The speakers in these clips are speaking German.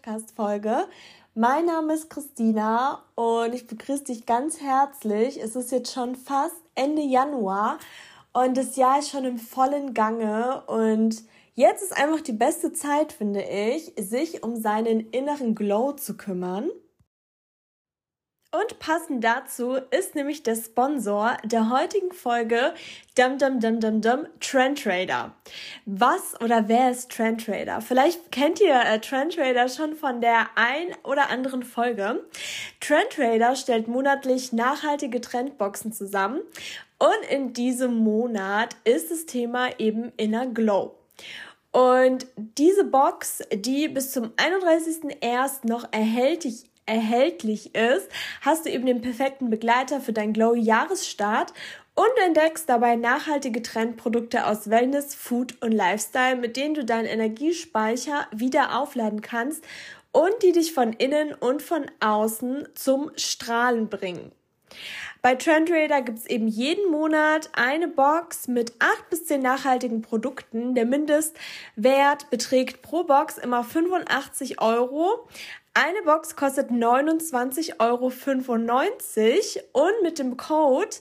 Podcast-Folge. Mein Name ist Christina und ich begrüße dich ganz herzlich. Es ist jetzt schon fast Ende Januar und das Jahr ist schon im vollen Gange und jetzt ist einfach die beste Zeit, finde ich, sich um seinen inneren Glow zu kümmern. Und passend dazu ist nämlich der Sponsor der heutigen Folge Dum Dum Dum Dum Dum Trend Trader. Was oder wer ist Trend Trader? Vielleicht kennt ihr äh, Trend Trader schon von der ein oder anderen Folge. Trend Trader stellt monatlich nachhaltige Trendboxen zusammen und in diesem Monat ist das Thema eben Inner Glow. Und diese Box, die bis zum 31.01. noch erhältlich erhältlich ist, hast du eben den perfekten Begleiter für deinen Glow-Jahresstart und entdeckst dabei nachhaltige Trendprodukte aus Wellness, Food und Lifestyle, mit denen du deinen Energiespeicher wieder aufladen kannst und die dich von innen und von außen zum Strahlen bringen. Bei Trendrader gibt es eben jeden Monat eine Box mit acht bis zehn nachhaltigen Produkten. Der Mindestwert beträgt pro Box immer 85 Euro. Eine Box kostet 29,95 Euro und mit dem Code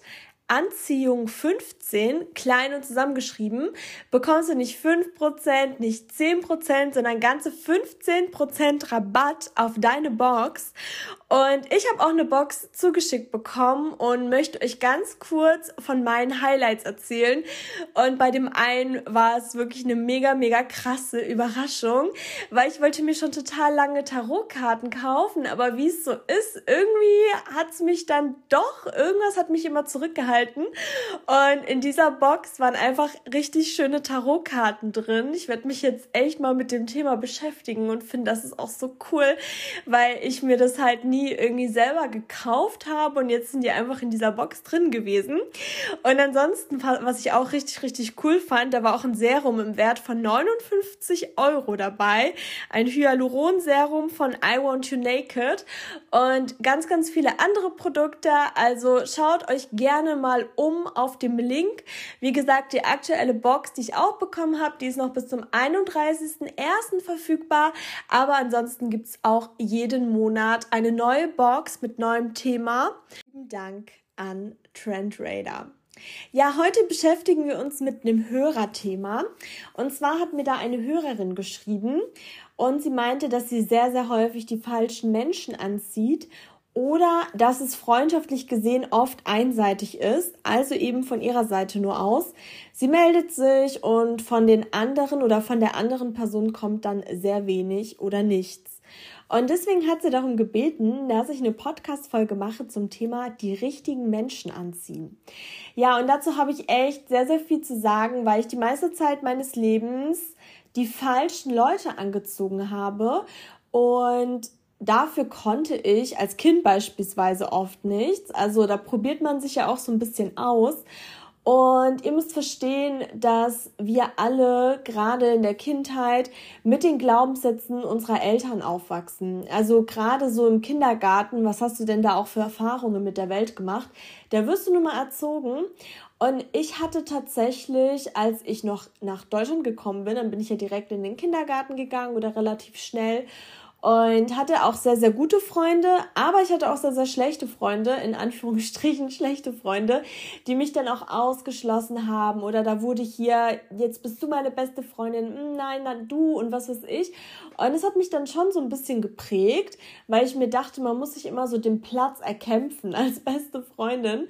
Anziehung 15, klein und zusammengeschrieben, bekommst du nicht 5%, nicht 10%, sondern ganze 15% Rabatt auf deine Box. Und ich habe auch eine Box zugeschickt bekommen und möchte euch ganz kurz von meinen Highlights erzählen. Und bei dem einen war es wirklich eine mega, mega krasse Überraschung, weil ich wollte mir schon total lange Tarotkarten kaufen, aber wie es so ist, irgendwie hat es mich dann doch, irgendwas hat mich immer zurückgehalten. Und in dieser Box waren einfach richtig schöne Tarotkarten drin. Ich werde mich jetzt echt mal mit dem Thema beschäftigen und finde, das ist auch so cool, weil ich mir das halt nie nie irgendwie selber gekauft habe und jetzt sind die einfach in dieser Box drin gewesen. Und ansonsten, was ich auch richtig, richtig cool fand, da war auch ein Serum im Wert von 59 Euro dabei. Ein Hyaluronserum von I Want You Naked und ganz, ganz viele andere Produkte. Also schaut euch gerne mal um auf dem Link. Wie gesagt, die aktuelle Box, die ich auch bekommen habe, die ist noch bis zum 31.01. verfügbar. Aber ansonsten gibt's auch jeden Monat eine neue neue Box mit neuem Thema. Vielen Dank an Trendrader. Ja, heute beschäftigen wir uns mit einem Hörerthema. Und zwar hat mir da eine Hörerin geschrieben und sie meinte, dass sie sehr, sehr häufig die falschen Menschen anzieht oder dass es freundschaftlich gesehen oft einseitig ist, also eben von ihrer Seite nur aus. Sie meldet sich und von den anderen oder von der anderen Person kommt dann sehr wenig oder nichts. Und deswegen hat sie darum gebeten, dass ich eine Podcast-Folge mache zum Thema die richtigen Menschen anziehen. Ja, und dazu habe ich echt sehr, sehr viel zu sagen, weil ich die meiste Zeit meines Lebens die falschen Leute angezogen habe und dafür konnte ich als Kind beispielsweise oft nichts. Also da probiert man sich ja auch so ein bisschen aus. Und ihr müsst verstehen, dass wir alle gerade in der Kindheit mit den Glaubenssätzen unserer Eltern aufwachsen. Also gerade so im Kindergarten, was hast du denn da auch für Erfahrungen mit der Welt gemacht? Da wirst du nun mal erzogen. Und ich hatte tatsächlich, als ich noch nach Deutschland gekommen bin, dann bin ich ja direkt in den Kindergarten gegangen oder relativ schnell und hatte auch sehr, sehr gute Freunde, aber ich hatte auch sehr, sehr schlechte Freunde, in Anführungsstrichen schlechte Freunde, die mich dann auch ausgeschlossen haben oder da wurde hier, jetzt bist du meine beste Freundin, hm, nein, dann du und was weiß ich. Und es hat mich dann schon so ein bisschen geprägt, weil ich mir dachte, man muss sich immer so den Platz erkämpfen als beste Freundin.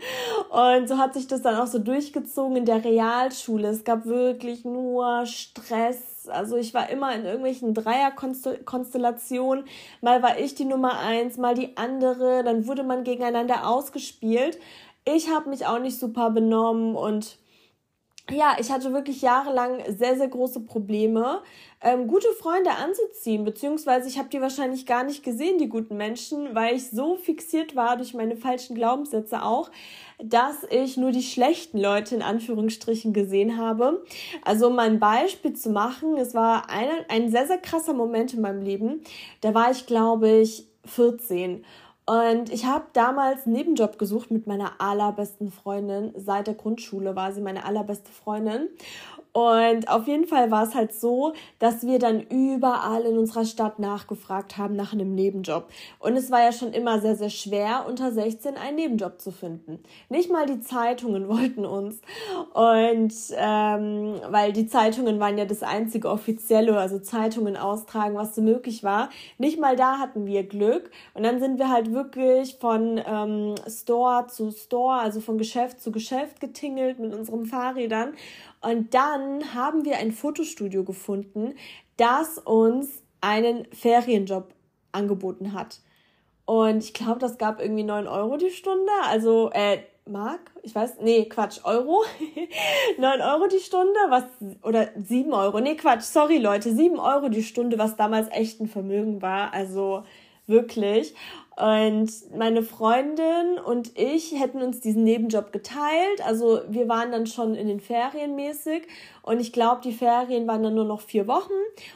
Und so hat sich das dann auch so durchgezogen in der Realschule. Es gab wirklich nur Stress also ich war immer in irgendwelchen Dreierkonstellationen. Mal war ich die Nummer eins, mal die andere. Dann wurde man gegeneinander ausgespielt. Ich habe mich auch nicht super benommen und ja, ich hatte wirklich jahrelang sehr, sehr große Probleme, ähm, gute Freunde anzuziehen, beziehungsweise ich habe die wahrscheinlich gar nicht gesehen, die guten Menschen, weil ich so fixiert war durch meine falschen Glaubenssätze auch, dass ich nur die schlechten Leute in Anführungsstrichen gesehen habe. Also um ein Beispiel zu machen, es war eine, ein sehr, sehr krasser Moment in meinem Leben. Da war ich, glaube ich, 14. Und ich habe damals einen Nebenjob gesucht mit meiner allerbesten Freundin. Seit der Grundschule war sie meine allerbeste Freundin. Und auf jeden Fall war es halt so, dass wir dann überall in unserer Stadt nachgefragt haben nach einem Nebenjob. Und es war ja schon immer sehr, sehr schwer, unter 16 einen Nebenjob zu finden. Nicht mal die Zeitungen wollten uns. Und ähm, weil die Zeitungen waren ja das einzige offizielle, also Zeitungen austragen, was so möglich war. Nicht mal da hatten wir Glück. Und dann sind wir halt wirklich von ähm, Store zu Store, also von Geschäft zu Geschäft getingelt mit unseren Fahrrädern. Und dann haben wir ein Fotostudio gefunden, das uns einen Ferienjob angeboten hat. Und ich glaube, das gab irgendwie 9 Euro die Stunde. Also, äh, Mark? Ich weiß, nee, Quatsch, Euro. 9 Euro die Stunde, was, oder 7 Euro. Nee, Quatsch, sorry Leute, 7 Euro die Stunde, was damals echt ein Vermögen war. Also, wirklich. Und meine Freundin und ich hätten uns diesen Nebenjob geteilt. Also wir waren dann schon in den Ferien mäßig. Und ich glaube, die Ferien waren dann nur noch vier Wochen.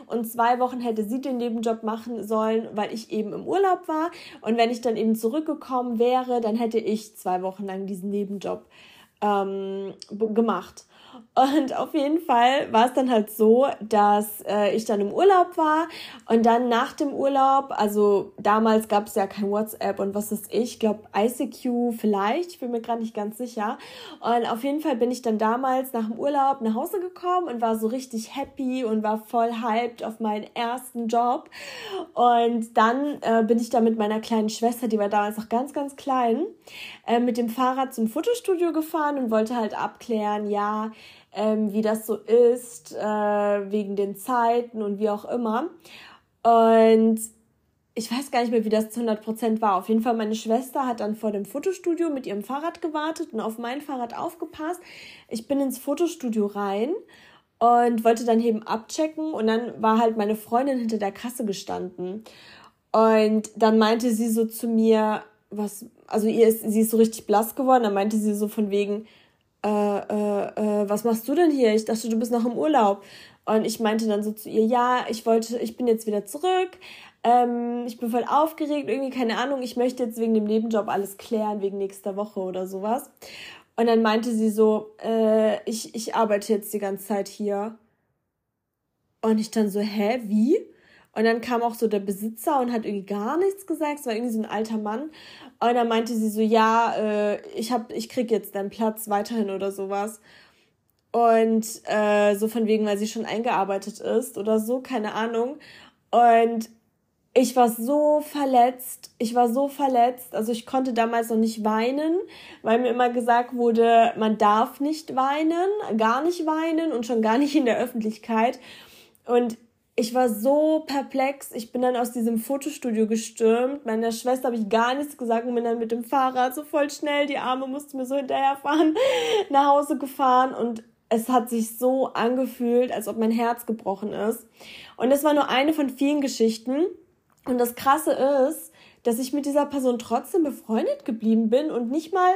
Und zwei Wochen hätte sie den Nebenjob machen sollen, weil ich eben im Urlaub war. Und wenn ich dann eben zurückgekommen wäre, dann hätte ich zwei Wochen lang diesen Nebenjob ähm, gemacht. Und auf jeden Fall war es dann halt so, dass äh, ich dann im Urlaub war und dann nach dem Urlaub, also damals gab es ja kein WhatsApp und was ist ich, glaube ICQ vielleicht, ich bin mir gerade nicht ganz sicher. Und auf jeden Fall bin ich dann damals nach dem Urlaub nach Hause gekommen und war so richtig happy und war voll hyped auf meinen ersten Job. Und dann äh, bin ich da mit meiner kleinen Schwester, die war damals noch ganz, ganz klein, äh, mit dem Fahrrad zum Fotostudio gefahren und wollte halt abklären, ja, ähm, wie das so ist, äh, wegen den Zeiten und wie auch immer. Und ich weiß gar nicht mehr, wie das zu 100% war. Auf jeden Fall, meine Schwester hat dann vor dem Fotostudio mit ihrem Fahrrad gewartet und auf mein Fahrrad aufgepasst. Ich bin ins Fotostudio rein und wollte dann eben abchecken und dann war halt meine Freundin hinter der Kasse gestanden. Und dann meinte sie so zu mir, was, also ihr ist, sie ist so richtig blass geworden, dann meinte sie so von wegen, äh, äh, äh, was machst du denn hier? Ich dachte, du bist noch im Urlaub. Und ich meinte dann so zu ihr, ja, ich wollte, ich bin jetzt wieder zurück. Ähm, ich bin voll aufgeregt, irgendwie, keine Ahnung, ich möchte jetzt wegen dem Nebenjob alles klären, wegen nächster Woche oder sowas. Und dann meinte sie so, äh, ich, ich arbeite jetzt die ganze Zeit hier. Und ich dann so, hä, wie? Und dann kam auch so der Besitzer und hat irgendwie gar nichts gesagt. Es war irgendwie so ein alter Mann. Und dann meinte sie so, ja, äh, ich hab, ich krieg jetzt deinen Platz weiterhin oder sowas. Und äh, so von wegen, weil sie schon eingearbeitet ist oder so, keine Ahnung. Und ich war so verletzt. Ich war so verletzt. Also ich konnte damals noch nicht weinen, weil mir immer gesagt wurde, man darf nicht weinen, gar nicht weinen und schon gar nicht in der Öffentlichkeit. Und ich war so perplex. Ich bin dann aus diesem Fotostudio gestürmt. Meiner Schwester habe ich gar nichts gesagt und bin dann mit dem Fahrrad so voll schnell, die Arme musste mir so hinterherfahren, nach Hause gefahren und es hat sich so angefühlt, als ob mein Herz gebrochen ist. Und es war nur eine von vielen Geschichten. Und das Krasse ist, dass ich mit dieser Person trotzdem befreundet geblieben bin und nicht mal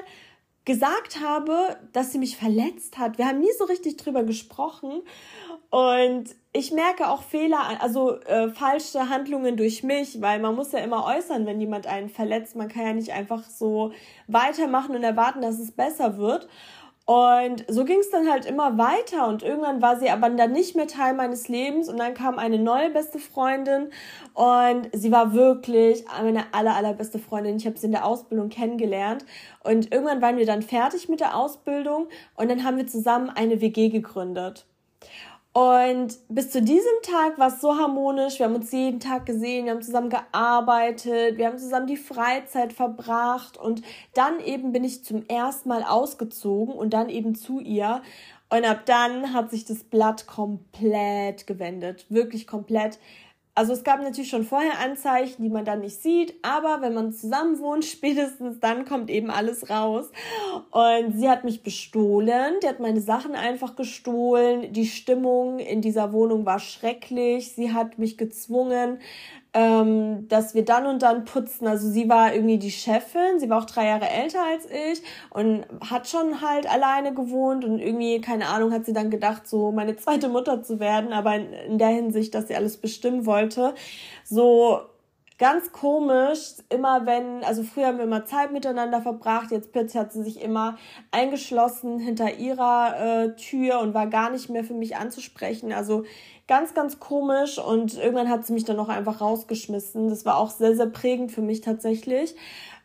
gesagt habe, dass sie mich verletzt hat. Wir haben nie so richtig drüber gesprochen. Und ich merke auch Fehler, also äh, falsche Handlungen durch mich, weil man muss ja immer äußern, wenn jemand einen verletzt. Man kann ja nicht einfach so weitermachen und erwarten, dass es besser wird. Und so ging es dann halt immer weiter und irgendwann war sie aber dann nicht mehr Teil meines Lebens und dann kam eine neue beste Freundin und sie war wirklich meine aller allerbeste Freundin. Ich habe sie in der Ausbildung kennengelernt und irgendwann waren wir dann fertig mit der Ausbildung und dann haben wir zusammen eine WG gegründet. Und bis zu diesem Tag war es so harmonisch. Wir haben uns jeden Tag gesehen, wir haben zusammen gearbeitet, wir haben zusammen die Freizeit verbracht. Und dann eben bin ich zum ersten Mal ausgezogen und dann eben zu ihr. Und ab dann hat sich das Blatt komplett gewendet. Wirklich komplett. Also es gab natürlich schon vorher Anzeichen, die man dann nicht sieht, aber wenn man zusammen wohnt, spätestens dann kommt eben alles raus. Und sie hat mich bestohlen, die hat meine Sachen einfach gestohlen. Die Stimmung in dieser Wohnung war schrecklich. Sie hat mich gezwungen, ähm, dass wir dann und dann putzen. Also sie war irgendwie die Chefin, sie war auch drei Jahre älter als ich und hat schon halt alleine gewohnt und irgendwie, keine Ahnung, hat sie dann gedacht, so meine zweite Mutter zu werden, aber in, in der Hinsicht, dass sie alles bestimmen wollte. So ganz komisch, immer wenn, also früher haben wir immer Zeit miteinander verbracht, jetzt plötzlich hat sie sich immer eingeschlossen hinter ihrer äh, Tür und war gar nicht mehr für mich anzusprechen. Also ganz, ganz komisch und irgendwann hat sie mich dann auch einfach rausgeschmissen. Das war auch sehr, sehr prägend für mich tatsächlich.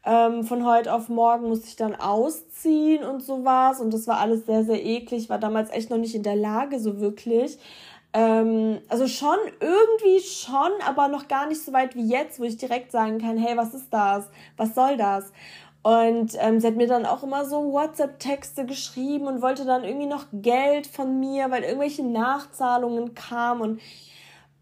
Ähm, von heute auf morgen musste ich dann ausziehen und sowas und das war alles sehr, sehr eklig. War damals echt noch nicht in der Lage, so wirklich. Ähm, also schon irgendwie schon, aber noch gar nicht so weit wie jetzt, wo ich direkt sagen kann, hey, was ist das? Was soll das? Und ähm, sie hat mir dann auch immer so WhatsApp-Texte geschrieben und wollte dann irgendwie noch Geld von mir, weil irgendwelche Nachzahlungen kamen und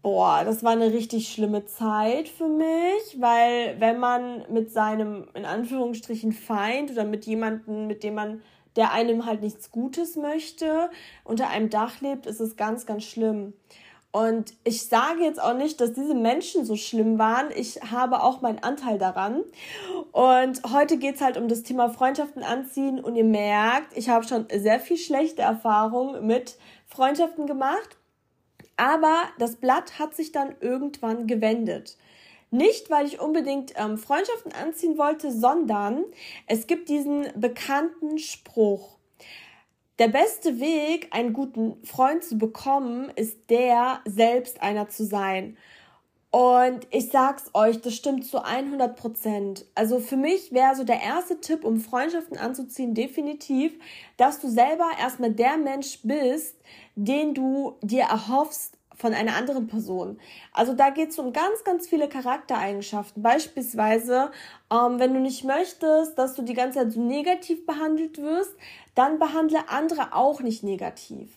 boah, das war eine richtig schlimme Zeit für mich, weil wenn man mit seinem, in Anführungsstrichen, Feind oder mit jemandem, mit dem man, der einem halt nichts Gutes möchte, unter einem Dach lebt, ist es ganz, ganz schlimm. Und ich sage jetzt auch nicht, dass diese Menschen so schlimm waren. Ich habe auch meinen Anteil daran. Und heute geht's halt um das Thema Freundschaften anziehen. Und ihr merkt, ich habe schon sehr viel schlechte Erfahrungen mit Freundschaften gemacht. Aber das Blatt hat sich dann irgendwann gewendet. Nicht, weil ich unbedingt ähm, Freundschaften anziehen wollte, sondern es gibt diesen bekannten Spruch. Der beste Weg, einen guten Freund zu bekommen, ist der, selbst einer zu sein. Und ich sag's euch, das stimmt zu 100 Prozent. Also für mich wäre so der erste Tipp, um Freundschaften anzuziehen, definitiv, dass du selber erstmal der Mensch bist, den du dir erhoffst von einer anderen Person. Also da geht es um ganz, ganz viele Charaktereigenschaften. Beispielsweise, ähm, wenn du nicht möchtest, dass du die ganze Zeit so negativ behandelt wirst, dann behandle andere auch nicht negativ.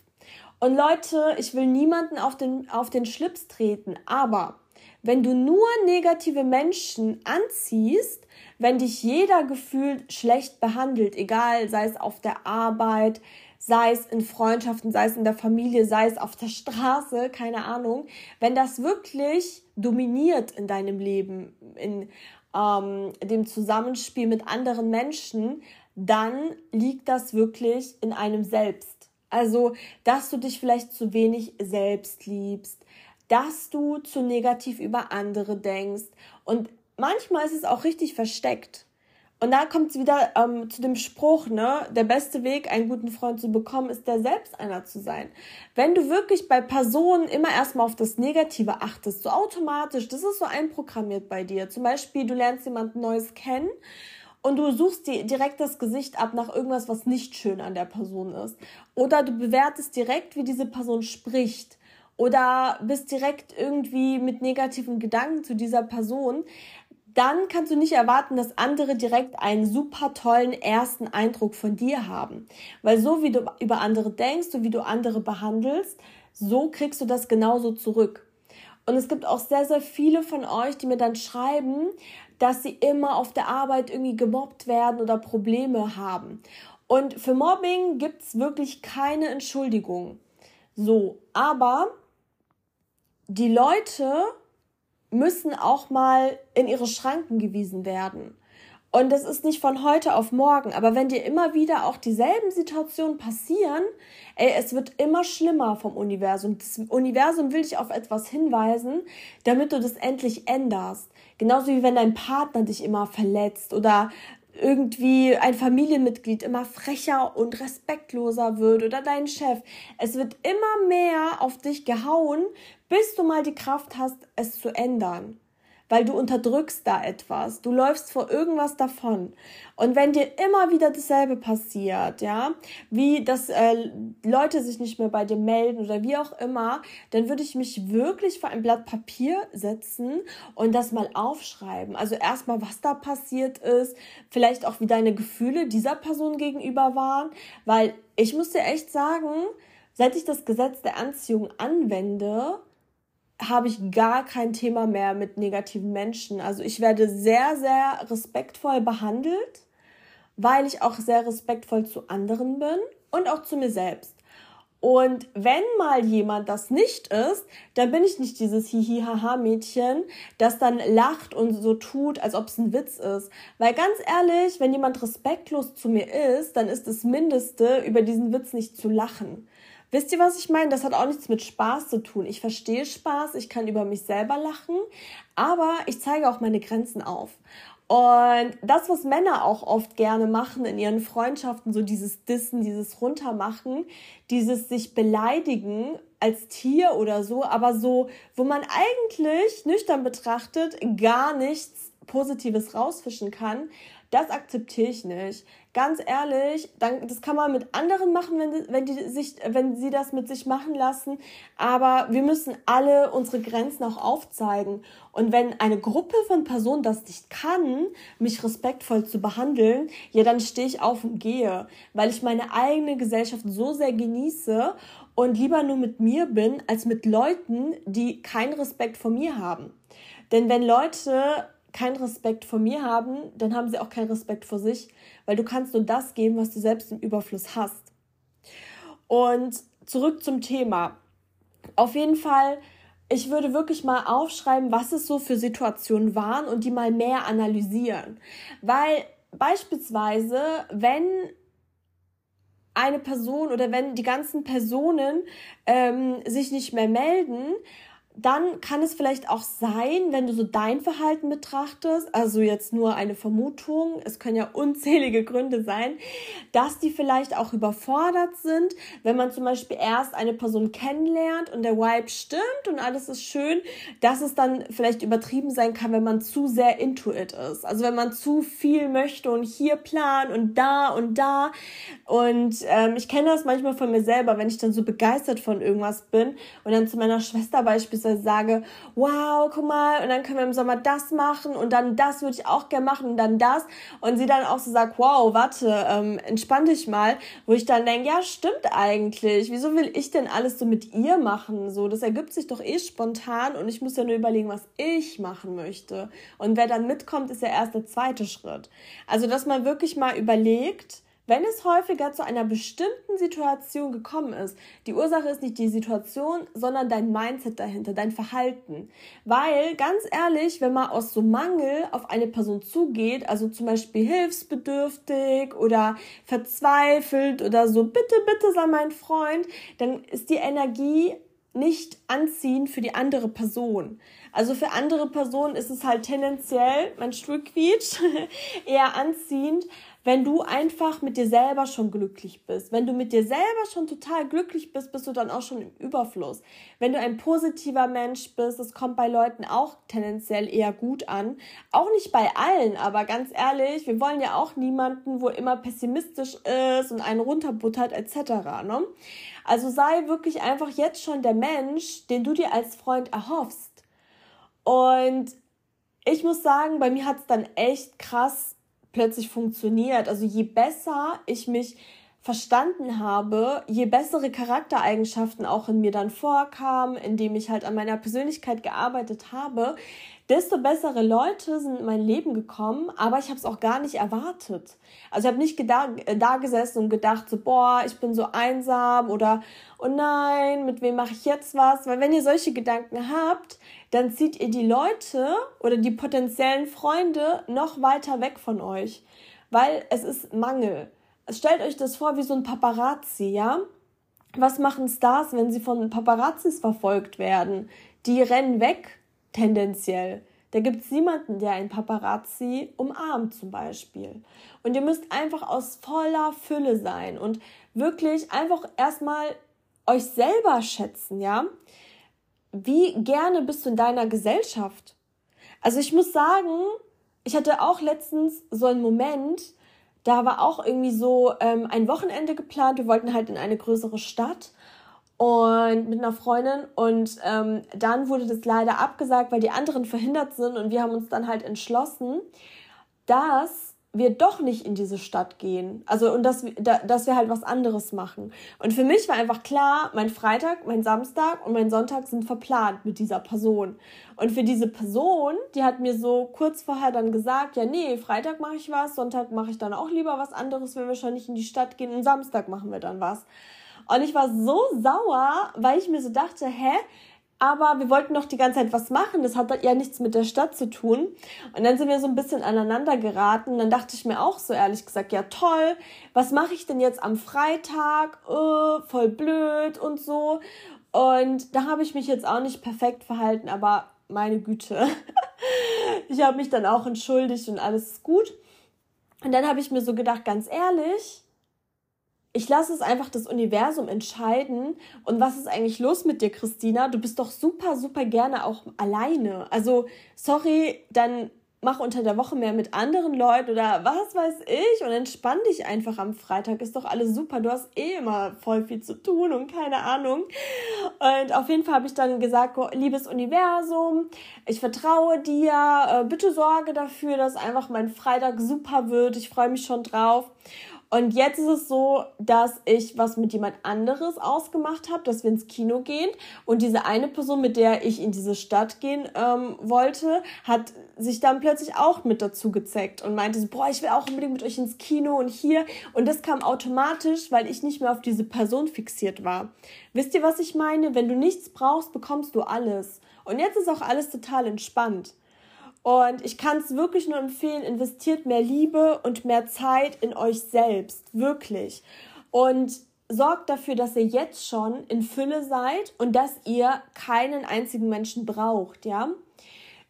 Und Leute, ich will niemanden auf den, auf den Schlips treten, aber wenn du nur negative Menschen anziehst, wenn dich jeder gefühlt schlecht behandelt, egal, sei es auf der Arbeit, sei es in Freundschaften, sei es in der Familie, sei es auf der Straße, keine Ahnung, wenn das wirklich dominiert in deinem Leben, in ähm, dem Zusammenspiel mit anderen Menschen, dann liegt das wirklich in einem selbst. Also, dass du dich vielleicht zu wenig selbst liebst, dass du zu negativ über andere denkst und manchmal ist es auch richtig versteckt. Und da kommt es wieder ähm, zu dem Spruch, ne, der beste Weg, einen guten Freund zu bekommen, ist der selbst einer zu sein. Wenn du wirklich bei Personen immer erstmal auf das Negative achtest, so automatisch, das ist so einprogrammiert bei dir. Zum Beispiel, du lernst jemand Neues kennen und du suchst dir direkt das Gesicht ab nach irgendwas, was nicht schön an der Person ist. Oder du bewertest direkt, wie diese Person spricht oder bist direkt irgendwie mit negativen Gedanken zu dieser Person, dann kannst du nicht erwarten, dass andere direkt einen super tollen ersten Eindruck von dir haben. Weil so wie du über andere denkst, so wie du andere behandelst, so kriegst du das genauso zurück. Und es gibt auch sehr, sehr viele von euch, die mir dann schreiben, dass sie immer auf der Arbeit irgendwie gemobbt werden oder Probleme haben. Und für Mobbing gibt's wirklich keine Entschuldigung. So, aber die Leute müssen auch mal in ihre Schranken gewiesen werden. Und das ist nicht von heute auf morgen. Aber wenn dir immer wieder auch dieselben Situationen passieren, ey, es wird immer schlimmer vom Universum. Das Universum will dich auf etwas hinweisen, damit du das endlich änderst. Genauso wie wenn dein Partner dich immer verletzt oder irgendwie ein Familienmitglied immer frecher und respektloser wird oder dein Chef. Es wird immer mehr auf dich gehauen, bis du mal die Kraft hast, es zu ändern. Weil du unterdrückst da etwas, du läufst vor irgendwas davon. Und wenn dir immer wieder dasselbe passiert, ja, wie dass äh, Leute sich nicht mehr bei dir melden oder wie auch immer, dann würde ich mich wirklich vor ein Blatt Papier setzen und das mal aufschreiben. Also erstmal, was da passiert ist, vielleicht auch wie deine Gefühle dieser Person gegenüber waren, weil ich muss dir echt sagen, seit ich das Gesetz der Anziehung anwende, habe ich gar kein Thema mehr mit negativen Menschen. Also ich werde sehr, sehr respektvoll behandelt, weil ich auch sehr respektvoll zu anderen bin und auch zu mir selbst. Und wenn mal jemand das nicht ist, dann bin ich nicht dieses Hihi-Haha-Mädchen, das dann lacht und so tut, als ob es ein Witz ist. Weil ganz ehrlich, wenn jemand respektlos zu mir ist, dann ist das Mindeste, über diesen Witz nicht zu lachen. Wisst ihr, was ich meine? Das hat auch nichts mit Spaß zu tun. Ich verstehe Spaß, ich kann über mich selber lachen, aber ich zeige auch meine Grenzen auf. Und das, was Männer auch oft gerne machen in ihren Freundschaften, so dieses Dissen, dieses Runtermachen, dieses sich beleidigen als Tier oder so, aber so, wo man eigentlich nüchtern betrachtet gar nichts Positives rausfischen kann, das akzeptiere ich nicht. Ganz ehrlich, dann, das kann man mit anderen machen, wenn, wenn, die sich, wenn sie das mit sich machen lassen. Aber wir müssen alle unsere Grenzen auch aufzeigen. Und wenn eine Gruppe von Personen das nicht kann, mich respektvoll zu behandeln, ja, dann stehe ich auf und gehe, weil ich meine eigene Gesellschaft so sehr genieße und lieber nur mit mir bin, als mit Leuten, die keinen Respekt vor mir haben. Denn wenn Leute keinen Respekt vor mir haben, dann haben sie auch keinen Respekt vor sich, weil du kannst nur das geben, was du selbst im Überfluss hast. Und zurück zum Thema. Auf jeden Fall, ich würde wirklich mal aufschreiben, was es so für Situationen waren und die mal mehr analysieren. Weil beispielsweise, wenn eine Person oder wenn die ganzen Personen ähm, sich nicht mehr melden, dann kann es vielleicht auch sein, wenn du so dein Verhalten betrachtest, also jetzt nur eine Vermutung, es können ja unzählige Gründe sein, dass die vielleicht auch überfordert sind, wenn man zum Beispiel erst eine Person kennenlernt und der Vibe stimmt und alles ist schön, dass es dann vielleicht übertrieben sein kann, wenn man zu sehr into it ist. Also wenn man zu viel möchte und hier plan und da und da. Und ähm, ich kenne das manchmal von mir selber, wenn ich dann so begeistert von irgendwas bin und dann zu meiner Schwester beispielsweise beispielsweise sage, wow, guck mal, und dann können wir im Sommer das machen und dann das würde ich auch gerne machen und dann das. Und sie dann auch so sagt, wow, warte, ähm, entspann dich mal. Wo ich dann denke, ja, stimmt eigentlich. Wieso will ich denn alles so mit ihr machen? So, das ergibt sich doch eh spontan und ich muss ja nur überlegen, was ich machen möchte. Und wer dann mitkommt, ist ja erst der zweite Schritt. Also, dass man wirklich mal überlegt, wenn es häufiger zu einer bestimmten Situation gekommen ist, die Ursache ist nicht die Situation, sondern dein Mindset dahinter, dein Verhalten. Weil, ganz ehrlich, wenn man aus so Mangel auf eine Person zugeht, also zum Beispiel hilfsbedürftig oder verzweifelt oder so, bitte, bitte sei mein Freund, dann ist die Energie nicht anziehend für die andere Person. Also für andere Personen ist es halt tendenziell, mein Stuhl quietscht, eher anziehend, wenn du einfach mit dir selber schon glücklich bist. Wenn du mit dir selber schon total glücklich bist, bist du dann auch schon im Überfluss. Wenn du ein positiver Mensch bist, das kommt bei Leuten auch tendenziell eher gut an. Auch nicht bei allen, aber ganz ehrlich, wir wollen ja auch niemanden, wo immer pessimistisch ist und einen runterbuttert etc. Ne? Also sei wirklich einfach jetzt schon der Mensch, den du dir als Freund erhoffst. Und ich muss sagen, bei mir hat es dann echt krass plötzlich funktioniert. Also je besser ich mich verstanden habe, je bessere Charaktereigenschaften auch in mir dann vorkamen, indem ich halt an meiner Persönlichkeit gearbeitet habe, desto bessere Leute sind in mein Leben gekommen, aber ich habe es auch gar nicht erwartet. Also ich habe nicht äh, da gesessen und gedacht, so, boah, ich bin so einsam oder, oh nein, mit wem mache ich jetzt was? Weil wenn ihr solche Gedanken habt, dann zieht ihr die Leute oder die potenziellen Freunde noch weiter weg von euch, weil es ist Mangel. Stellt euch das vor wie so ein Paparazzi, ja? Was machen Stars, wenn sie von Paparazzis verfolgt werden? Die rennen weg, tendenziell. Da gibt es niemanden, der ein Paparazzi umarmt zum Beispiel. Und ihr müsst einfach aus voller Fülle sein und wirklich einfach erstmal euch selber schätzen, ja? Wie gerne bist du in deiner Gesellschaft? Also ich muss sagen, ich hatte auch letztens so einen Moment, da war auch irgendwie so ähm, ein Wochenende geplant. Wir wollten halt in eine größere Stadt und mit einer Freundin und ähm, dann wurde das leider abgesagt, weil die anderen verhindert sind und wir haben uns dann halt entschlossen, dass wir doch nicht in diese Stadt gehen. Also und dass, dass wir halt was anderes machen. Und für mich war einfach klar, mein Freitag, mein Samstag und mein Sonntag sind verplant mit dieser Person. Und für diese Person, die hat mir so kurz vorher dann gesagt, ja nee, Freitag mache ich was, Sonntag mache ich dann auch lieber was anderes, wenn wir schon nicht in die Stadt gehen und Samstag machen wir dann was. Und ich war so sauer, weil ich mir so dachte, hä, aber wir wollten noch die ganze Zeit was machen. Das hat ja nichts mit der Stadt zu tun. Und dann sind wir so ein bisschen aneinander geraten. Dann dachte ich mir auch so ehrlich gesagt, ja toll, was mache ich denn jetzt am Freitag? Oh, voll blöd und so. Und da habe ich mich jetzt auch nicht perfekt verhalten, aber meine Güte. ich habe mich dann auch entschuldigt und alles ist gut. Und dann habe ich mir so gedacht, ganz ehrlich, ich lasse es einfach das Universum entscheiden. Und was ist eigentlich los mit dir, Christina? Du bist doch super, super gerne auch alleine. Also, sorry, dann mach unter der Woche mehr mit anderen Leuten oder was weiß ich und entspann dich einfach am Freitag. Ist doch alles super. Du hast eh immer voll viel zu tun und keine Ahnung. Und auf jeden Fall habe ich dann gesagt, liebes Universum, ich vertraue dir. Äh, bitte sorge dafür, dass einfach mein Freitag super wird. Ich freue mich schon drauf. Und jetzt ist es so, dass ich was mit jemand anderes ausgemacht habe, dass wir ins Kino gehen. Und diese eine Person, mit der ich in diese Stadt gehen ähm, wollte, hat sich dann plötzlich auch mit dazu gezeckt und meinte so, boah, ich will auch unbedingt mit euch ins Kino und hier. Und das kam automatisch, weil ich nicht mehr auf diese Person fixiert war. Wisst ihr, was ich meine? Wenn du nichts brauchst, bekommst du alles. Und jetzt ist auch alles total entspannt. Und ich kann es wirklich nur empfehlen, investiert mehr Liebe und mehr Zeit in euch selbst, wirklich. Und sorgt dafür, dass ihr jetzt schon in Fülle seid und dass ihr keinen einzigen Menschen braucht, ja?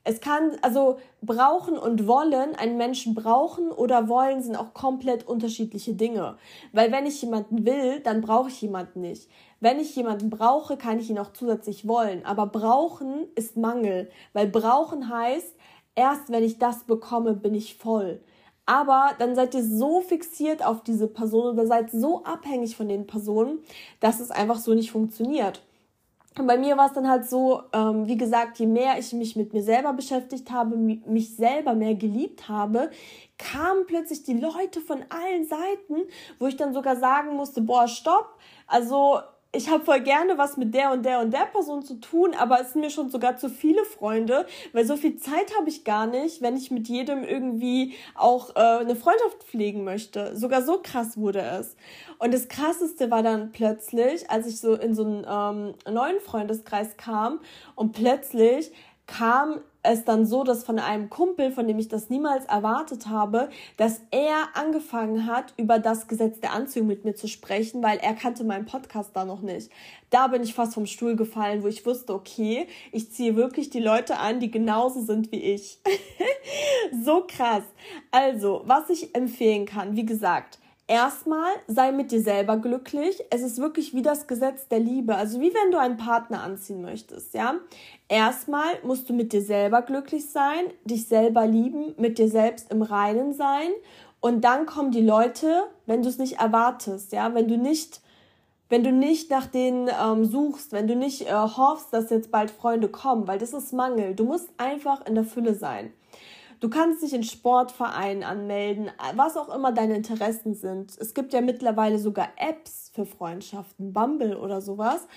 Es kann, also brauchen und wollen, einen Menschen brauchen oder wollen sind auch komplett unterschiedliche Dinge. Weil wenn ich jemanden will, dann brauche ich jemanden nicht. Wenn ich jemanden brauche, kann ich ihn auch zusätzlich wollen. Aber brauchen ist Mangel. Weil brauchen heißt, erst wenn ich das bekomme, bin ich voll. Aber dann seid ihr so fixiert auf diese Person oder seid so abhängig von den Personen, dass es einfach so nicht funktioniert. Und bei mir war es dann halt so, ähm, wie gesagt, je mehr ich mich mit mir selber beschäftigt habe, mich selber mehr geliebt habe, kamen plötzlich die Leute von allen Seiten, wo ich dann sogar sagen musste, boah, stopp, also ich habe voll gerne was mit der und der und der Person zu tun, aber es sind mir schon sogar zu viele Freunde, weil so viel Zeit habe ich gar nicht, wenn ich mit jedem irgendwie auch äh, eine Freundschaft pflegen möchte. Sogar so krass wurde es. Und das Krasseste war dann plötzlich, als ich so in so einen ähm, neuen Freundeskreis kam und plötzlich kam es dann so, dass von einem Kumpel, von dem ich das niemals erwartet habe, dass er angefangen hat, über das Gesetz der Anziehung mit mir zu sprechen, weil er kannte meinen Podcast da noch nicht. Da bin ich fast vom Stuhl gefallen, wo ich wusste, okay, ich ziehe wirklich die Leute an, die genauso sind wie ich. so krass. Also, was ich empfehlen kann, wie gesagt, Erstmal sei mit dir selber glücklich. Es ist wirklich wie das Gesetz der Liebe. Also wie wenn du einen Partner anziehen möchtest, ja. Erstmal musst du mit dir selber glücklich sein, dich selber lieben, mit dir selbst im Reinen sein. Und dann kommen die Leute, wenn du es nicht erwartest, ja. Wenn du nicht, wenn du nicht nach denen ähm, suchst, wenn du nicht äh, hoffst, dass jetzt bald Freunde kommen, weil das ist Mangel. Du musst einfach in der Fülle sein. Du kannst dich in Sportvereinen anmelden, was auch immer deine Interessen sind. Es gibt ja mittlerweile sogar Apps für Freundschaften, Bumble oder sowas.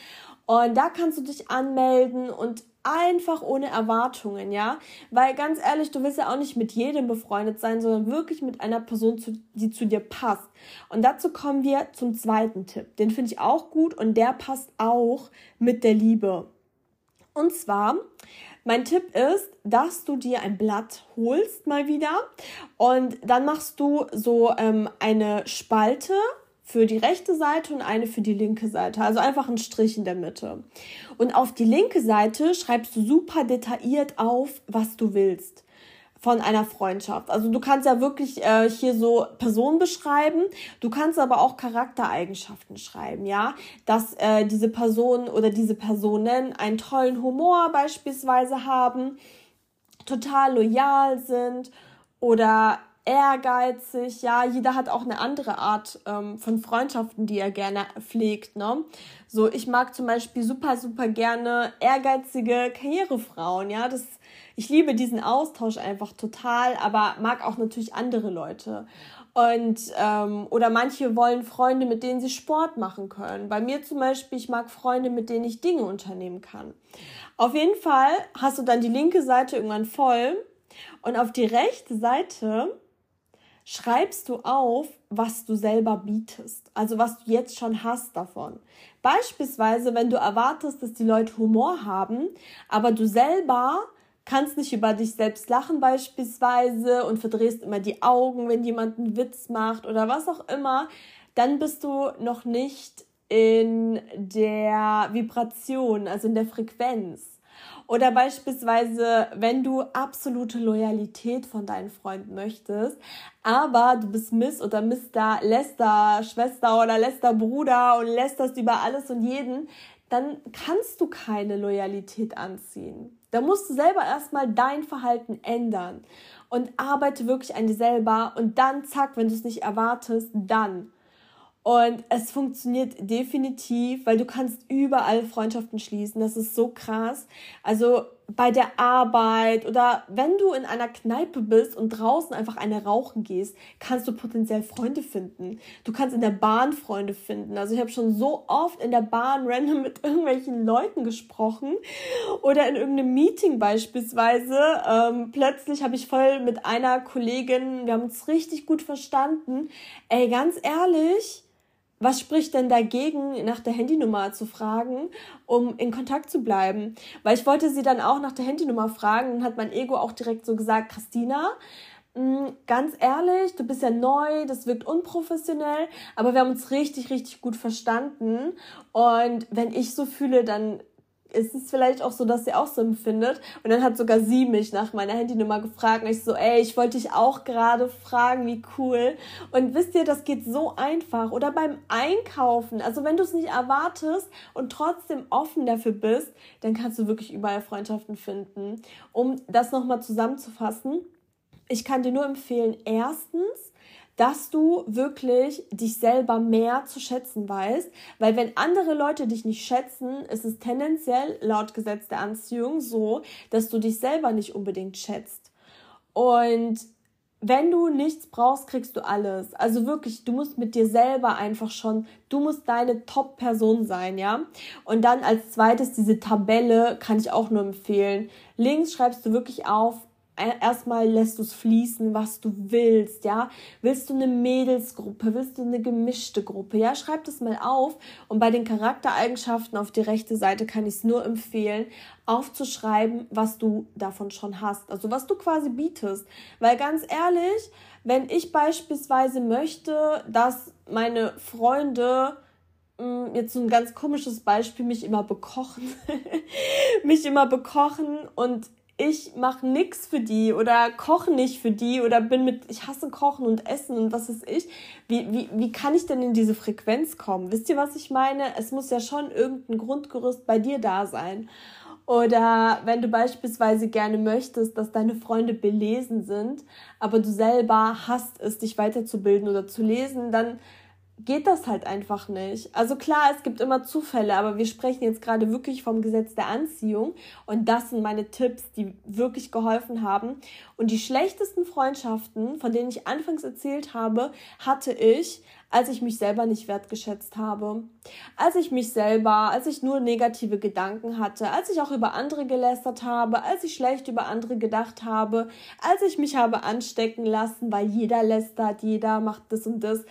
Und da kannst du dich anmelden und einfach ohne Erwartungen, ja? Weil ganz ehrlich, du willst ja auch nicht mit jedem befreundet sein, sondern wirklich mit einer Person, die zu dir passt. Und dazu kommen wir zum zweiten Tipp. Den finde ich auch gut und der passt auch mit der Liebe. Und zwar mein Tipp ist, dass du dir ein Blatt holst mal wieder und dann machst du so ähm, eine Spalte für die rechte Seite und eine für die linke Seite. Also einfach einen Strich in der Mitte. Und auf die linke Seite schreibst du super detailliert auf, was du willst von einer Freundschaft. Also du kannst ja wirklich äh, hier so Personen beschreiben, du kannst aber auch Charaktereigenschaften schreiben, ja, dass äh, diese Personen oder diese Personen einen tollen Humor beispielsweise haben, total loyal sind oder ehrgeizig, ja, jeder hat auch eine andere Art ähm, von Freundschaften, die er gerne pflegt, ne? So, ich mag zum Beispiel super, super gerne ehrgeizige Karrierefrauen, ja, das ich liebe diesen Austausch einfach total, aber mag auch natürlich andere Leute. Und ähm, oder manche wollen Freunde, mit denen sie Sport machen können. Bei mir zum Beispiel, ich mag Freunde, mit denen ich Dinge unternehmen kann. Auf jeden Fall hast du dann die linke Seite irgendwann voll und auf die rechte Seite schreibst du auf, was du selber bietest, also was du jetzt schon hast davon. Beispielsweise, wenn du erwartest, dass die Leute Humor haben, aber du selber kannst nicht über dich selbst lachen beispielsweise und verdrehst immer die Augen, wenn jemand einen Witz macht oder was auch immer, dann bist du noch nicht in der Vibration, also in der Frequenz. Oder beispielsweise, wenn du absolute Loyalität von deinen Freunden möchtest, aber du bist Miss oder Mister Lester Schwester oder Lester Bruder und lästerst über alles und jeden, dann kannst du keine Loyalität anziehen. Da musst du selber erstmal dein Verhalten ändern und arbeite wirklich an dir selber und dann zack, wenn du es nicht erwartest, dann und es funktioniert definitiv, weil du kannst überall Freundschaften schließen. Das ist so krass. Also bei der Arbeit oder wenn du in einer Kneipe bist und draußen einfach eine rauchen gehst, kannst du potenziell Freunde finden. Du kannst in der Bahn Freunde finden. Also ich habe schon so oft in der Bahn random mit irgendwelchen Leuten gesprochen oder in irgendeinem Meeting beispielsweise. Ähm, plötzlich habe ich voll mit einer Kollegin, wir haben uns richtig gut verstanden. Ey, ganz ehrlich, was spricht denn dagegen, nach der Handynummer zu fragen, um in Kontakt zu bleiben? Weil ich wollte sie dann auch nach der Handynummer fragen und hat mein Ego auch direkt so gesagt, Christina, mm, ganz ehrlich, du bist ja neu, das wirkt unprofessionell, aber wir haben uns richtig, richtig gut verstanden. Und wenn ich so fühle, dann ist es vielleicht auch so, dass sie auch so empfindet. Und dann hat sogar sie mich nach meiner Handynummer gefragt. Und ich so, ey, ich wollte dich auch gerade fragen, wie cool. Und wisst ihr, das geht so einfach. Oder beim Einkaufen. Also wenn du es nicht erwartest und trotzdem offen dafür bist, dann kannst du wirklich überall Freundschaften finden. Um das nochmal zusammenzufassen. Ich kann dir nur empfehlen, erstens, dass du wirklich dich selber mehr zu schätzen weißt, weil wenn andere Leute dich nicht schätzen, ist es tendenziell laut Gesetz der Anziehung so, dass du dich selber nicht unbedingt schätzt. Und wenn du nichts brauchst, kriegst du alles. Also wirklich, du musst mit dir selber einfach schon, du musst deine Top-Person sein, ja. Und dann als zweites diese Tabelle kann ich auch nur empfehlen. Links schreibst du wirklich auf, erstmal lässt du es fließen, was du willst, ja. Willst du eine Mädelsgruppe, willst du eine gemischte Gruppe, ja? Schreib das mal auf. Und bei den Charaktereigenschaften auf die rechte Seite kann ich es nur empfehlen, aufzuschreiben, was du davon schon hast, also was du quasi bietest. Weil ganz ehrlich, wenn ich beispielsweise möchte, dass meine Freunde mm, jetzt so ein ganz komisches Beispiel, mich immer bekochen, mich immer bekochen und ich mache nix für die oder koche nicht für die oder bin mit, ich hasse Kochen und Essen und was ist ich. Wie, wie, wie kann ich denn in diese Frequenz kommen? Wisst ihr, was ich meine? Es muss ja schon irgendein Grundgerüst bei dir da sein. Oder wenn du beispielsweise gerne möchtest, dass deine Freunde belesen sind, aber du selber hast es, dich weiterzubilden oder zu lesen, dann geht das halt einfach nicht. Also klar, es gibt immer Zufälle, aber wir sprechen jetzt gerade wirklich vom Gesetz der Anziehung. Und das sind meine Tipps, die wirklich geholfen haben. Und die schlechtesten Freundschaften, von denen ich anfangs erzählt habe, hatte ich, als ich mich selber nicht wertgeschätzt habe, als ich mich selber, als ich nur negative Gedanken hatte, als ich auch über andere gelästert habe, als ich schlecht über andere gedacht habe, als ich mich habe anstecken lassen, weil jeder lästert, jeder macht das und das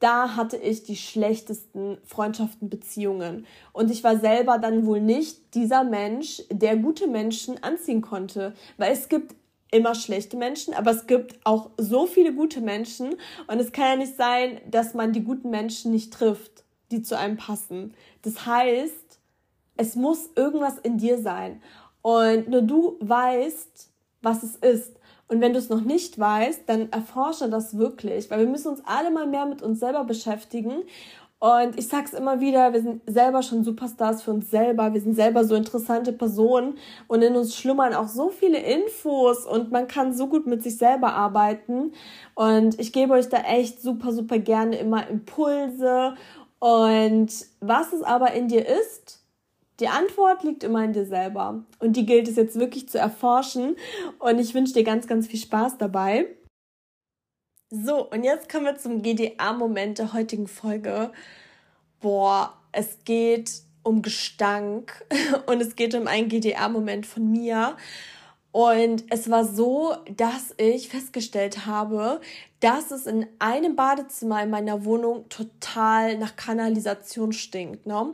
da hatte ich die schlechtesten Freundschaften, Beziehungen. Und ich war selber dann wohl nicht dieser Mensch, der gute Menschen anziehen konnte. Weil es gibt immer schlechte Menschen, aber es gibt auch so viele gute Menschen. Und es kann ja nicht sein, dass man die guten Menschen nicht trifft, die zu einem passen. Das heißt, es muss irgendwas in dir sein. Und nur du weißt, was es ist. Und wenn du es noch nicht weißt, dann erforsche das wirklich, weil wir müssen uns alle mal mehr mit uns selber beschäftigen. Und ich sag's immer wieder, wir sind selber schon Superstars für uns selber. Wir sind selber so interessante Personen und in uns schlummern auch so viele Infos und man kann so gut mit sich selber arbeiten. Und ich gebe euch da echt super, super gerne immer Impulse. Und was es aber in dir ist, die Antwort liegt immer in dir selber und die gilt es jetzt wirklich zu erforschen und ich wünsche dir ganz, ganz viel Spaß dabei. So, und jetzt kommen wir zum GDA-Moment der heutigen Folge. Boah, es geht um Gestank und es geht um einen GDA-Moment von mir. Und es war so, dass ich festgestellt habe, dass es in einem Badezimmer in meiner Wohnung total nach Kanalisation stinkt. Ne?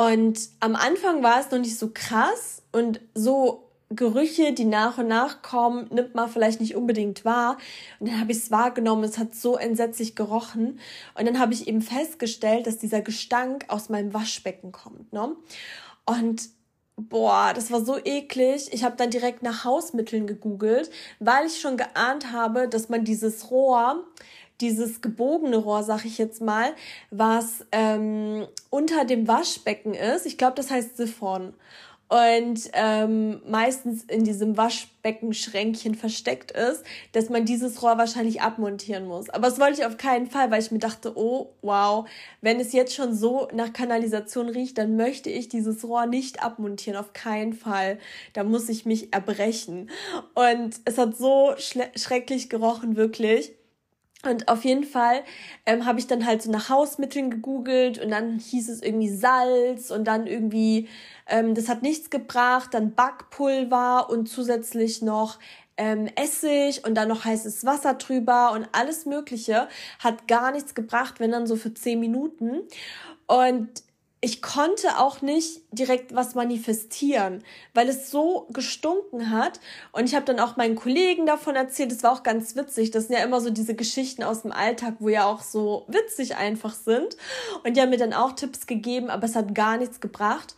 Und am Anfang war es noch nicht so krass und so Gerüche, die nach und nach kommen, nimmt man vielleicht nicht unbedingt wahr. Und dann habe ich es wahrgenommen, es hat so entsetzlich gerochen. Und dann habe ich eben festgestellt, dass dieser Gestank aus meinem Waschbecken kommt. Ne? Und boah, das war so eklig. Ich habe dann direkt nach Hausmitteln gegoogelt, weil ich schon geahnt habe, dass man dieses Rohr, dieses gebogene Rohr, sag ich jetzt mal, was ähm, unter dem Waschbecken ist, ich glaube, das heißt Siphon und ähm, meistens in diesem Waschbeckenschränkchen versteckt ist, dass man dieses Rohr wahrscheinlich abmontieren muss. Aber das wollte ich auf keinen Fall, weil ich mir dachte, oh wow, wenn es jetzt schon so nach Kanalisation riecht, dann möchte ich dieses Rohr nicht abmontieren, auf keinen Fall. Da muss ich mich erbrechen. Und es hat so schrecklich gerochen, wirklich. Und auf jeden Fall ähm, habe ich dann halt so nach Hausmitteln gegoogelt und dann hieß es irgendwie Salz und dann irgendwie, ähm, das hat nichts gebracht, dann Backpulver und zusätzlich noch ähm, Essig und dann noch heißes Wasser drüber und alles Mögliche hat gar nichts gebracht, wenn dann so für zehn Minuten. Und ich konnte auch nicht direkt was manifestieren, weil es so gestunken hat. Und ich habe dann auch meinen Kollegen davon erzählt. Es war auch ganz witzig. Das sind ja immer so diese Geschichten aus dem Alltag, wo ja auch so witzig einfach sind. Und die haben mir dann auch Tipps gegeben, aber es hat gar nichts gebracht.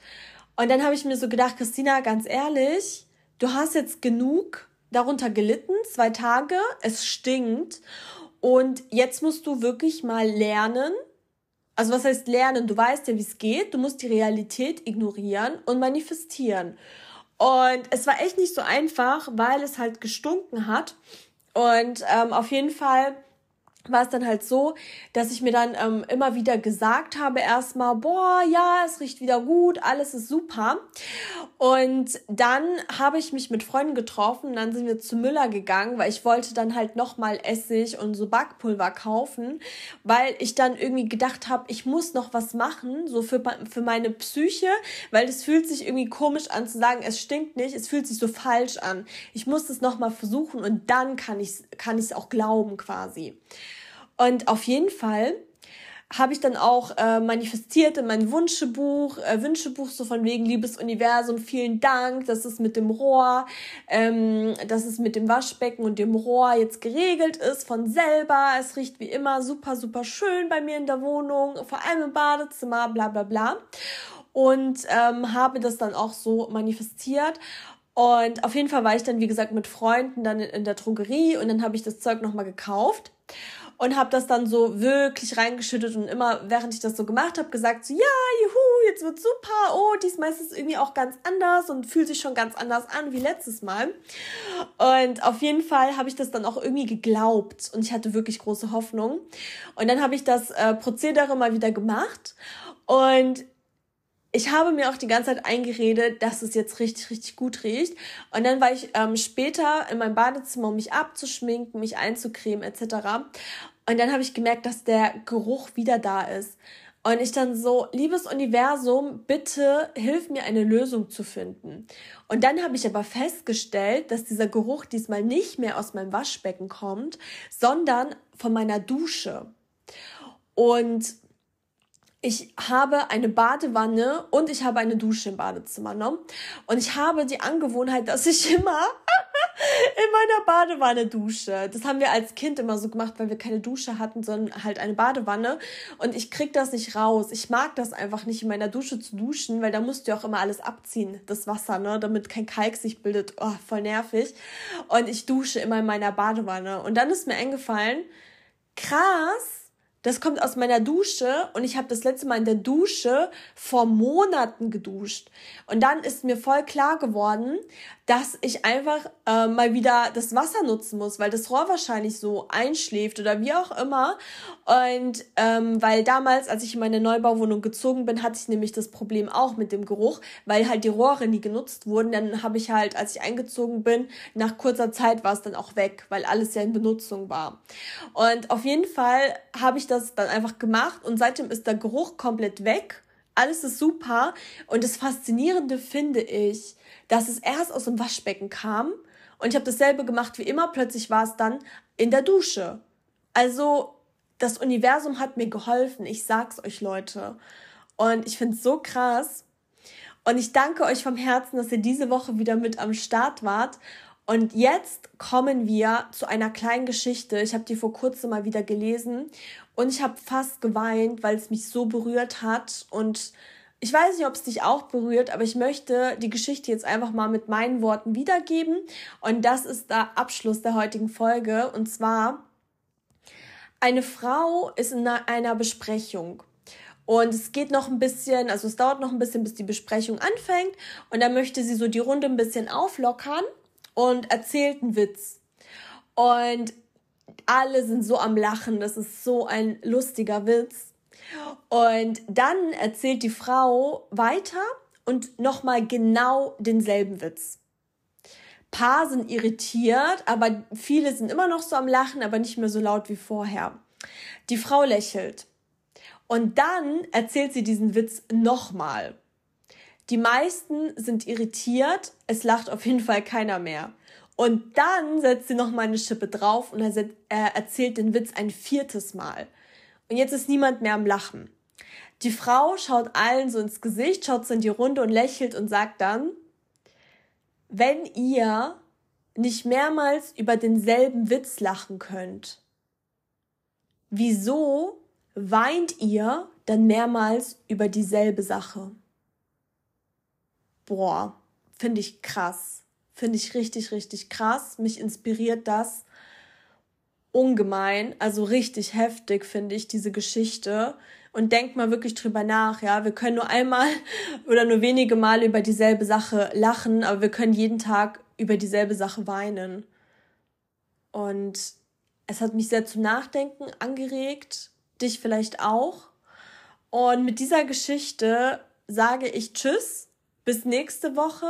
Und dann habe ich mir so gedacht, Christina, ganz ehrlich, du hast jetzt genug darunter gelitten, zwei Tage, es stinkt. Und jetzt musst du wirklich mal lernen, also was heißt lernen? Du weißt ja, wie es geht. Du musst die Realität ignorieren und manifestieren. Und es war echt nicht so einfach, weil es halt gestunken hat. Und ähm, auf jeden Fall war es dann halt so, dass ich mir dann ähm, immer wieder gesagt habe, erstmal, boah, ja, es riecht wieder gut, alles ist super. Und dann habe ich mich mit Freunden getroffen, dann sind wir zu Müller gegangen, weil ich wollte dann halt nochmal Essig und so Backpulver kaufen, weil ich dann irgendwie gedacht habe, ich muss noch was machen, so für, für meine Psyche, weil es fühlt sich irgendwie komisch an zu sagen, es stinkt nicht, es fühlt sich so falsch an. Ich muss es nochmal versuchen und dann kann ich es kann auch glauben quasi. Und auf jeden Fall habe ich dann auch äh, manifestiert in mein Wunschebuch, äh, Wünschebuch so von wegen liebes Universum, vielen Dank, dass es mit dem Rohr, ähm, dass es mit dem Waschbecken und dem Rohr jetzt geregelt ist von selber. Es riecht wie immer super, super schön bei mir in der Wohnung, vor allem im Badezimmer, bla bla bla. Und ähm, habe das dann auch so manifestiert. Und auf jeden Fall war ich dann, wie gesagt, mit Freunden dann in, in der Drogerie und dann habe ich das Zeug nochmal gekauft und habe das dann so wirklich reingeschüttet und immer, während ich das so gemacht habe, gesagt so, ja, juhu, jetzt wird super, oh, diesmal ist es irgendwie auch ganz anders und fühlt sich schon ganz anders an wie letztes Mal. Und auf jeden Fall habe ich das dann auch irgendwie geglaubt und ich hatte wirklich große Hoffnung. Und dann habe ich das äh, Prozedere mal wieder gemacht und ich habe mir auch die ganze Zeit eingeredet, dass es jetzt richtig, richtig gut riecht. Und dann war ich ähm, später in meinem Badezimmer, um mich abzuschminken, mich einzucremen etc. Und dann habe ich gemerkt, dass der Geruch wieder da ist. Und ich dann so, liebes Universum, bitte hilf mir eine Lösung zu finden. Und dann habe ich aber festgestellt, dass dieser Geruch diesmal nicht mehr aus meinem Waschbecken kommt, sondern von meiner Dusche. Und ich habe eine Badewanne und ich habe eine Dusche im Badezimmer. Ne? Und ich habe die Angewohnheit, dass ich immer in meiner Badewanne dusche. Das haben wir als Kind immer so gemacht, weil wir keine Dusche hatten, sondern halt eine Badewanne. Und ich krieg das nicht raus. Ich mag das einfach nicht, in meiner Dusche zu duschen, weil da musst du ja auch immer alles abziehen, das Wasser, ne? damit kein Kalk sich bildet. Oh, voll nervig. Und ich dusche immer in meiner Badewanne. Und dann ist mir eingefallen, krass, das kommt aus meiner Dusche und ich habe das letzte Mal in der Dusche vor Monaten geduscht. Und dann ist mir voll klar geworden, dass ich einfach äh, mal wieder das Wasser nutzen muss, weil das Rohr wahrscheinlich so einschläft oder wie auch immer. Und ähm, weil damals, als ich in meine Neubauwohnung gezogen bin, hatte ich nämlich das Problem auch mit dem Geruch, weil halt die Rohre nie genutzt wurden. Dann habe ich halt, als ich eingezogen bin, nach kurzer Zeit war es dann auch weg, weil alles ja in Benutzung war. Und auf jeden Fall habe ich das dann einfach gemacht und seitdem ist der Geruch komplett weg alles ist super. Und das Faszinierende finde ich, dass es erst aus dem Waschbecken kam und ich habe dasselbe gemacht wie immer. Plötzlich war es dann in der Dusche. Also das Universum hat mir geholfen. Ich sag's euch, Leute. Und ich finde es so krass. Und ich danke euch vom Herzen, dass ihr diese Woche wieder mit am Start wart. Und jetzt kommen wir zu einer kleinen Geschichte. Ich habe die vor kurzem mal wieder gelesen und ich habe fast geweint, weil es mich so berührt hat. Und ich weiß nicht, ob es dich auch berührt, aber ich möchte die Geschichte jetzt einfach mal mit meinen Worten wiedergeben. Und das ist der Abschluss der heutigen Folge. Und zwar, eine Frau ist in einer Besprechung und es geht noch ein bisschen, also es dauert noch ein bisschen, bis die Besprechung anfängt. Und dann möchte sie so die Runde ein bisschen auflockern und erzählt einen Witz. Und alle sind so am Lachen. Das ist so ein lustiger Witz. Und dann erzählt die Frau weiter und nochmal genau denselben Witz. Paar sind irritiert, aber viele sind immer noch so am Lachen, aber nicht mehr so laut wie vorher. Die Frau lächelt. Und dann erzählt sie diesen Witz nochmal. Die meisten sind irritiert, es lacht auf jeden Fall keiner mehr. Und dann setzt sie nochmal eine Schippe drauf und er erzählt den Witz ein viertes Mal. Und jetzt ist niemand mehr am Lachen. Die Frau schaut allen so ins Gesicht, schaut so in die Runde und lächelt und sagt dann, wenn ihr nicht mehrmals über denselben Witz lachen könnt, wieso weint ihr dann mehrmals über dieselbe Sache. Boah, finde ich krass. Finde ich richtig, richtig krass. Mich inspiriert das ungemein. Also richtig heftig finde ich diese Geschichte. Und denkt mal wirklich drüber nach, ja. Wir können nur einmal oder nur wenige Male über dieselbe Sache lachen, aber wir können jeden Tag über dieselbe Sache weinen. Und es hat mich sehr zum Nachdenken angeregt dich vielleicht auch. Und mit dieser Geschichte sage ich Tschüss, bis nächste Woche